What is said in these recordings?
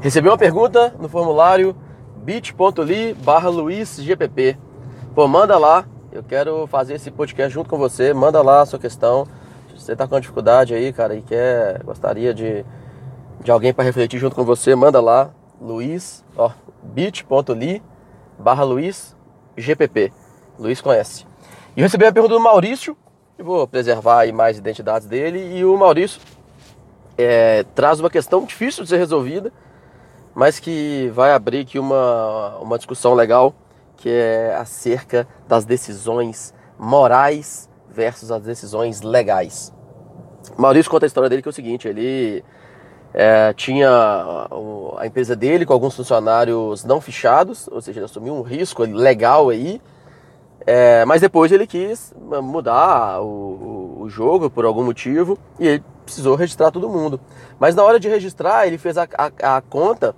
Recebi uma pergunta no formulário bit.ly barra luizgpp. Pô, manda lá, eu quero fazer esse podcast junto com você, manda lá a sua questão. Se você tá com dificuldade aí, cara, e quer, gostaria de, de alguém para refletir junto com você, manda lá, luiz, ó, bit.ly barra luizgpp. Luiz conhece. E eu recebi a pergunta do Maurício, eu vou preservar aí mais identidades dele, e o Maurício é, traz uma questão difícil de ser resolvida, mas que vai abrir aqui uma, uma discussão legal, que é acerca das decisões morais versus as decisões legais. Maurício conta a história dele que é o seguinte, ele é, tinha a empresa dele com alguns funcionários não fichados, ou seja, ele assumiu um risco legal aí, é, mas depois ele quis mudar o, o, jogo por algum motivo e ele precisou registrar todo mundo. Mas na hora de registrar, ele fez a, a, a conta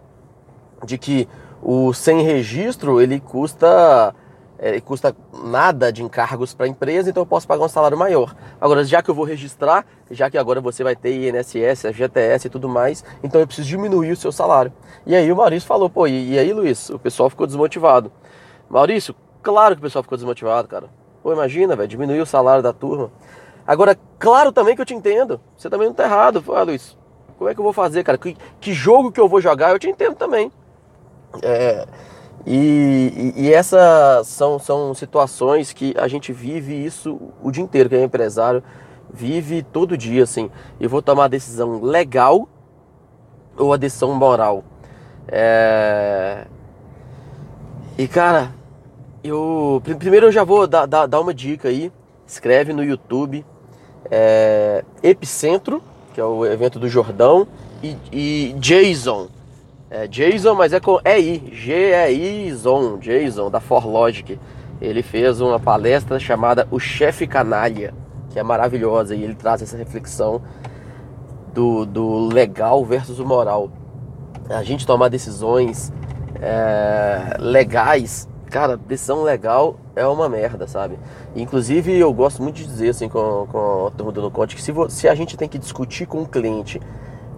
de que o sem registro ele custa ele custa nada de encargos para a empresa, então eu posso pagar um salário maior. Agora, já que eu vou registrar, já que agora você vai ter INSS, FGTS e tudo mais, então eu preciso diminuir o seu salário. E aí o Maurício falou, pô, e, e aí Luiz, o pessoal ficou desmotivado. Maurício, claro que o pessoal ficou desmotivado, cara. Pô, imagina, velho, diminuir o salário da turma. Agora, claro também que eu te entendo, você também não tá errado. Ah, Luiz, como é que eu vou fazer, cara? Que, que jogo que eu vou jogar? Eu te entendo também. É, e, e, essas são, são situações que a gente vive isso o dia inteiro, que é empresário, vive todo dia, assim. Eu vou tomar a decisão legal ou a decisão moral. É... E cara, eu primeiro eu já vou dar, dar, dar uma dica aí. Escreve no YouTube é... Epicentro, que é o evento do Jordão, e, e Jason. É Jason, mas é com EI, G-E-I-Zon, Jason, da ForLogic. Ele fez uma palestra chamada O Chefe Canalha, que é maravilhosa, e ele traz essa reflexão do, do legal versus o moral. A gente tomar decisões é, legais, cara, decisão legal é uma merda, sabe? Inclusive, eu gosto muito de dizer assim com, com a turma do No Conte que se, se a gente tem que discutir com o cliente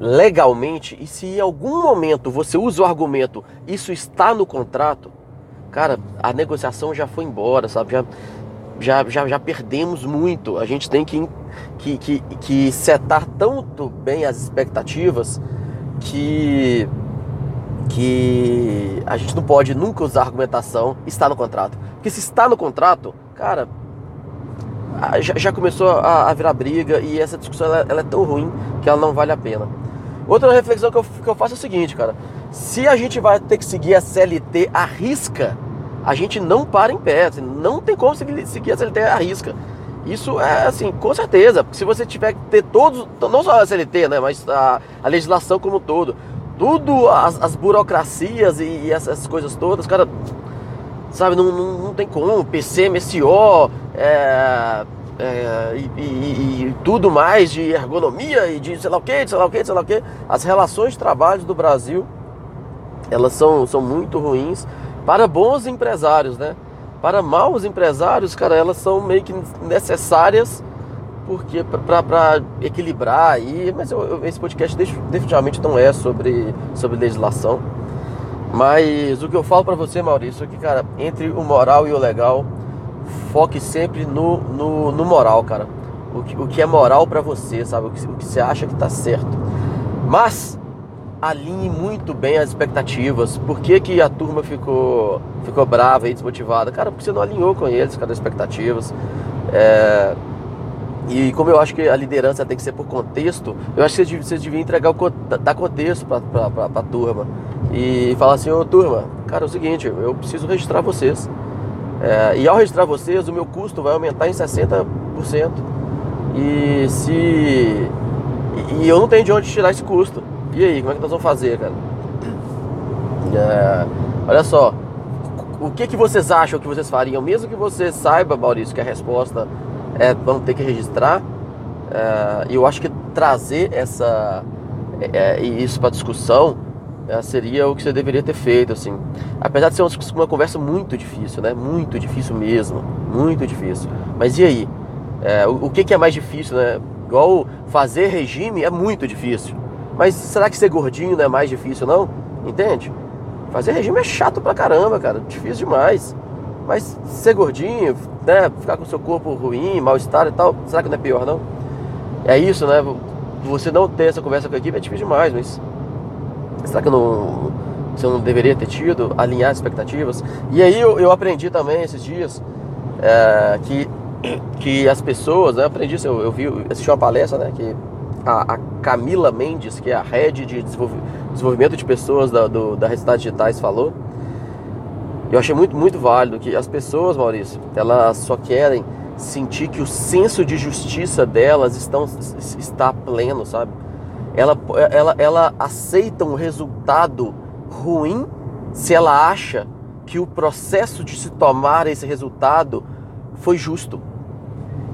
legalmente e se em algum momento você usa o argumento isso está no contrato, cara, a negociação já foi embora, sabe? Já, já, já, já perdemos muito. A gente tem que, que, que, que setar tanto bem as expectativas que, que a gente não pode nunca usar argumentação está no contrato. Porque se está no contrato, cara, já, começou a, virar briga e essa discussão ela é tão ruim que ela não vale a pena. Outra reflexão que eu, que eu faço é o seguinte, cara. Se a gente vai ter que seguir a CLT à risca, a gente não para em pé. Assim, não tem como seguir, a CLT à risca. Isso é assim, com certeza. Se você tiver que ter todos, não só a CLT, né, mas a, a legislação como um todo, tudo, as, as burocracias e, e, essas coisas todas, cara, sabe, não, não, não tem como. PC, MSO, é, é, e, e, e, tudo mais de ergonomia e de sei lá o que, sei lá o que, sei lá o que. As relações de trabalho do Brasil, elas são, são muito ruins para bons empresários, né? Para maus empresários, cara, elas são meio que necessárias porque para equilibrar aí, mas eu, eu, esse podcast definitivamente não é sobre, sobre legislação. Mas o que eu falo para você, Maurício, é que, cara, entre o moral e o legal, foque sempre no, no, no moral, cara. O que, o que é moral para você, sabe? O que, o que você acha que tá certo. Mas alinhe muito bem as expectativas. Por que, que a turma ficou, ficou brava e desmotivada? Cara, porque você não alinhou com eles, cara, as expectativas. É... E como eu acho que a liderança tem que ser por contexto, eu acho que vocês deviam entregar o dar contexto para a turma. E falar assim, ô turma, cara, é o seguinte, eu preciso registrar vocês. É, e ao registrar vocês, o meu custo vai aumentar em 60%. E se. E eu não tenho de onde tirar esse custo. E aí, como é que nós vamos fazer, cara? É, olha só. O que, que vocês acham que vocês fariam? Mesmo que você saiba, Maurício, que a resposta é vamos ter que registrar. É, eu acho que trazer essa, é, é isso para discussão seria o que você deveria ter feito, assim. Apesar de ser uma, conversa muito difícil, né? Muito difícil mesmo, muito difícil. Mas e aí? É, o, o que, que, é mais difícil, né? Igual fazer regime é muito difícil, Mas será que ser gordinho não é mais difícil, não? Entende? Fazer regime é chato pra caramba, cara. Difícil demais. Mas ser gordinho, né? Ficar com seu corpo ruim, mal-estar e tal, será que não é pior, não? É isso, né? Você não ter essa conversa com a equipe é difícil demais, mas. Será que eu não, você não deveria ter tido? Alinhar expectativas? E aí eu, eu aprendi também esses dias é, que, que as pessoas, né? Eu aprendi isso, eu, eu vi, assisti uma palestra, né? Que a, a, Camila Mendes, que é a head de desenvolvimento de pessoas da, do, da Resultados Digitais, falou eu achei muito, muito válido que as pessoas, Maurício, elas só querem sentir que o senso de justiça delas estão, está pleno, sabe? Ela, ela, ela aceita um resultado ruim se ela acha que o processo de se tomar esse resultado foi justo.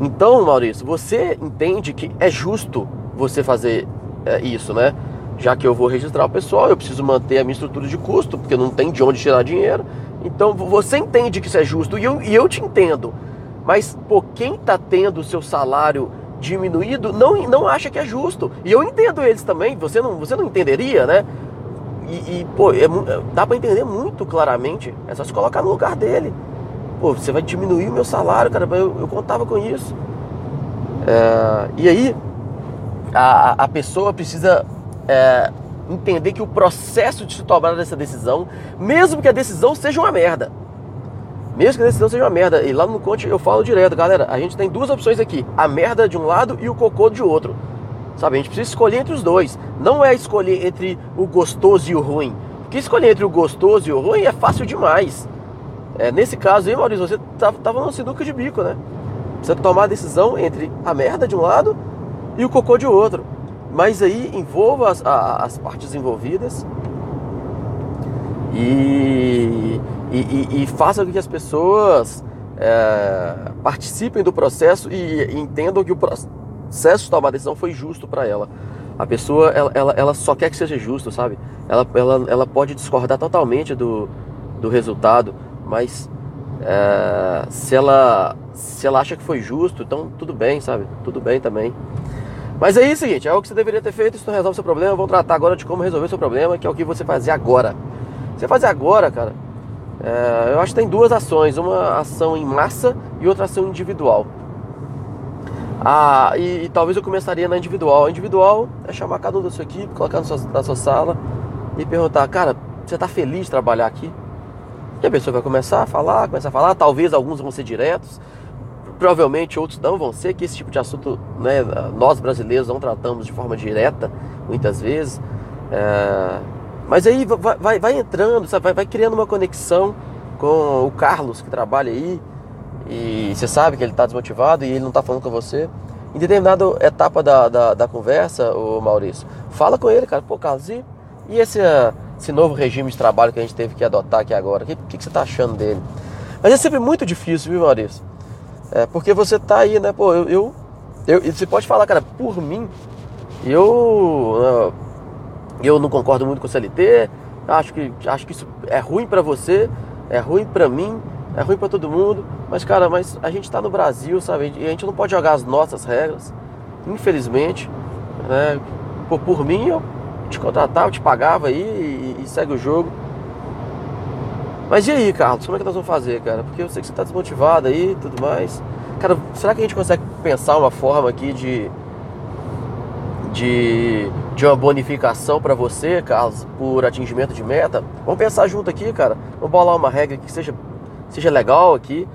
Então, Maurício, você entende que é justo você fazer é, isso, né? Já que eu vou registrar o pessoal, eu preciso manter a minha estrutura de custo, porque não tem de onde tirar dinheiro. Então você entende que isso é justo e eu, e eu te entendo. Mas, pô, quem está tendo o seu salário diminuído não, não acha que é justo. E eu entendo eles também, você não, você não entenderia, né? E, e pô, é, dá para entender muito claramente. É só se colocar no lugar dele. Pô, você vai diminuir o meu salário, cara. Eu, eu contava com isso. É, e aí, a, a pessoa precisa é, entender que o processo de se tomar essa decisão, mesmo que a decisão seja uma merda, mesmo que a decisão seja uma merda, e lá no Conte eu falo direto, galera, a gente tem duas opções aqui, a merda de um lado e o cocô de outro. Sabe, a gente precisa escolher entre os dois. Não é escolher entre o gostoso e o ruim. Porque escolher entre o gostoso e o ruim é fácil demais. É, nesse caso aí, Maurício, você tava, tava no sinuca de bico, né? Precisa tomar a decisão entre a merda de um lado e o cocô de outro. Mas aí envolva as, as partes envolvidas e, e, e, e, faça com que as pessoas é, participem do processo e entendam que o processo de tomar decisão foi justo para ela. A pessoa, ela, ela, ela, só quer que seja justo, sabe? Ela, ela, ela pode discordar totalmente do, do resultado, mas é, se, ela, se ela acha que foi justo, então tudo bem, sabe? Tudo bem também. Mas é isso, seguinte, é o que você deveria ter feito, isso não resolve seu problema. Vamos tratar agora de como resolver seu problema, que é o que você fazer agora. Você fazer agora, cara, é, eu acho que tem duas ações, uma ação em massa e outra ação individual. Ah, e, e, talvez eu começaria na individual. A individual é chamar cada um da sua equipe, colocar na sua, na sua sala e perguntar, cara, você está feliz de trabalhar aqui? E a pessoa vai começar a falar, começar a falar, talvez alguns vão ser diretos, provavelmente outros não vão ser, que esse tipo de assunto né, nós brasileiros não tratamos de forma direta, muitas vezes. É, mas aí vai, vai, vai entrando, sabe? Vai, vai, criando uma conexão com o Carlos que trabalha aí, e você sabe que ele está desmotivado e ele não está falando com você. Em determinada etapa da, da, da, conversa, o Maurício, fala com ele, cara, pô, Carlos, e, e esse, esse novo regime de trabalho que a gente teve que adotar aqui agora? O que, que, que você está achando dele? Mas é sempre muito difícil, viu, Maurício? É, porque você tá aí, né? Pô, eu, eu, eu, Você pode falar, cara, por mim, eu. Eu não concordo muito com o CLT, acho que, acho que isso é ruim para você, é ruim para mim, é ruim para todo mundo, mas, cara, mas a gente tá no Brasil, sabe? E a gente não pode jogar as nossas regras, infelizmente, né? Por, por mim, eu te contratava, eu te pagava aí e, e segue o jogo. Mas e aí, Carlos, como é que nós vamos fazer, cara? Porque eu sei que você está desmotivado aí e tudo mais. Cara, será que a gente consegue pensar uma forma aqui de. De. de uma bonificação para você, Carlos, por atingimento de meta? Vamos pensar junto aqui, cara. Vamos bolar uma regra que seja, seja legal aqui.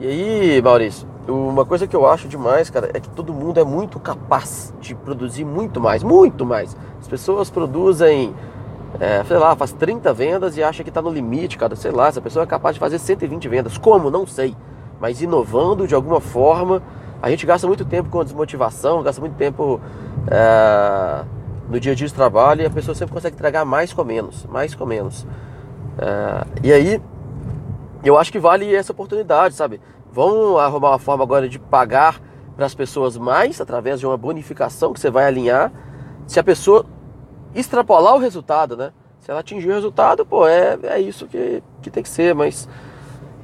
E aí, Maurício, uma coisa que eu acho demais, cara, é que todo mundo é muito capaz de produzir muito mais, muito mais. As pessoas produzem é, sei lá, faz 30 vendas e acha que está no limite, cara, sei lá, essa pessoa é capaz de fazer 120 vendas. Como? Não sei. Mas inovando de alguma forma, a gente gasta muito tempo com desmotivação, gasta muito tempo é, no dia a dia de trabalho e a pessoa sempre consegue entregar mais com menos, mais com menos. É, e aí, eu acho que vale essa oportunidade, sabe? Vão arrumar uma forma agora de pagar para as pessoas mais através de uma bonificação que você vai alinhar. Se a pessoa extrapolar o resultado, né? Se ela atingir o resultado, pô, é, é isso que, que tem que ser, mas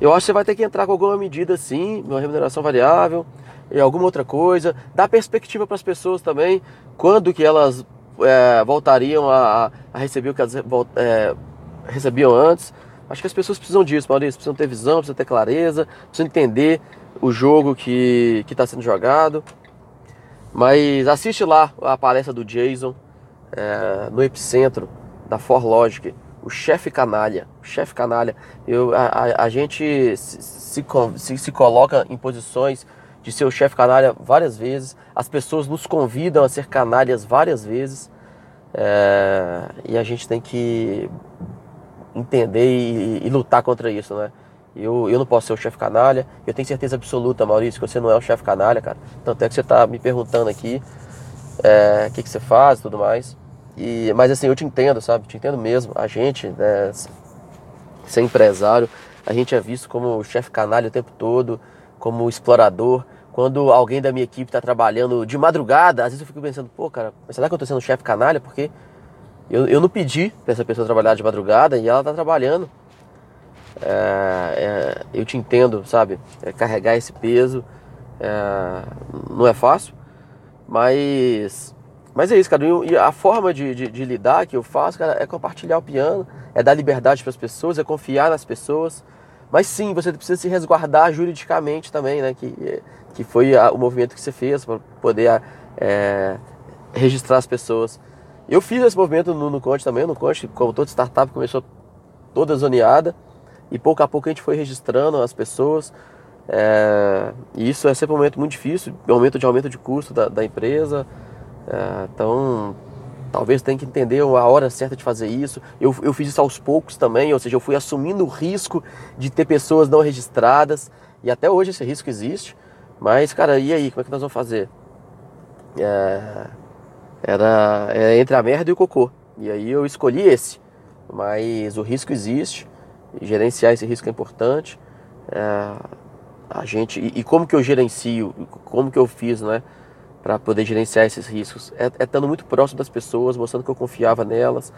eu acho que você vai ter que entrar com alguma medida sim, uma remuneração variável e alguma outra coisa, dar perspectiva para as pessoas também, quando que elas é, voltariam a, a, receber o que elas é, recebiam antes. Acho que as pessoas precisam disso, Maurício. Precisam ter visão, precisam ter clareza, precisam entender o jogo que está sendo jogado. Mas assiste lá a palestra do Jason é, no epicentro da ForLogic, o chefe canalha. O chefe canalha. Eu, a, a, a gente se, se, se, se coloca em posições de ser o chefe canalha várias vezes. As pessoas nos convidam a ser canalhas várias vezes. É, e a gente tem que entender e, e, lutar contra isso, né? Eu, eu não posso ser o chefe canalha. Eu tenho certeza absoluta, Maurício, que você não é o chefe canalha, cara. Tanto é que você está me perguntando aqui é, o que, que você faz e tudo mais. E, mas assim, eu te entendo, sabe? Te entendo mesmo. A gente, né, ser empresário, a gente é visto como o chefe canalha o tempo todo como explorador. Quando alguém da minha equipe está trabalhando de madrugada, às vezes eu fico pensando, pô, cara, será que eu estou sendo chefe canalha? Porque eu, eu não pedi para essa pessoa trabalhar de madrugada e ela está trabalhando. É, é, eu te entendo, sabe? É, carregar esse peso é, não é fácil, mas, mas é isso, cara. E a forma de, de, de lidar que eu faço, cara, é compartilhar o piano, é dar liberdade para as pessoas, é confiar nas pessoas. Mas sim, você precisa se resguardar juridicamente também, né? Que, que foi a, o movimento que você fez para poder é, registrar as pessoas. Eu fiz esse movimento no, no Conte também, no Conte, como toda startup, começou toda zoneada e pouco a pouco a gente foi registrando as pessoas. É, e isso é sempre um momento muito difícil, momento de aumento de custo da, da empresa. É, então Talvez tenha que entender a hora certa de fazer isso. Eu, eu fiz isso aos poucos também, ou seja, eu fui assumindo o risco de ter pessoas não registradas. E até hoje esse risco existe. Mas, cara, e aí? Como é que nós vamos fazer? É, era é entre a merda e o cocô. E aí eu escolhi esse. Mas o risco existe. Gerenciar esse risco é importante. É, a gente e, e, como que eu gerencio? Como que eu fiz, né? Para poder gerenciar esses riscos. É, é estando muito próximo das pessoas, mostrando que eu confiava nelas,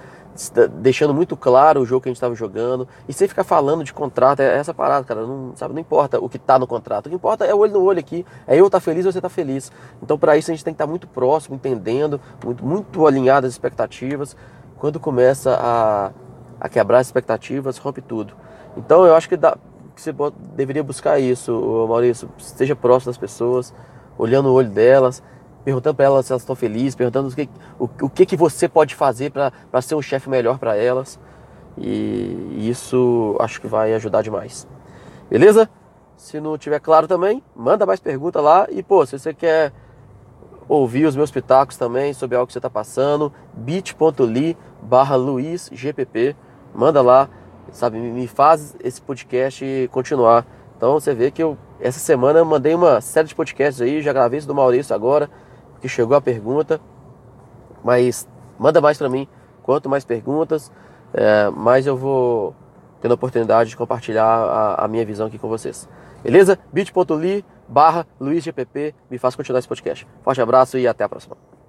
deixando muito claro o jogo que a gente estava jogando e sem ficar falando de contrato. É essa parada, cara. Não, sabe, não importa o que está no contrato. O que importa é o olho no olho aqui. É eu estar tá feliz ou você tá feliz. Então, para isso, a gente tem que estar tá muito próximo, entendendo, muito, muito alinhado às expectativas. Quando começa a, a quebrar as expectativas, rompe tudo. Então, eu acho que, dá, que você deveria buscar isso, Maurício. Esteja próximo das pessoas olhando o olho delas, perguntando para elas se elas estão felizes, perguntando o que, o, o que, que você pode fazer para ser um chefe melhor para elas. E isso acho que vai ajudar demais. Beleza? Se não tiver claro também, manda mais pergunta lá. E pô, se você quer ouvir os meus pitacos também sobre algo que você está passando, bit.ly barra luizgpp, manda lá, sabe, me faz esse podcast continuar. Então você vê que eu essa semana eu mandei uma série de podcasts aí, já gravei isso do Maurício agora, que chegou a pergunta. Mas manda mais para mim. Quanto mais perguntas, é, mais eu vou tendo a oportunidade de compartilhar a, a minha visão aqui com vocês. Beleza? bit.ly barra LuizGPP me faz continuar esse podcast. Forte abraço e até a próxima.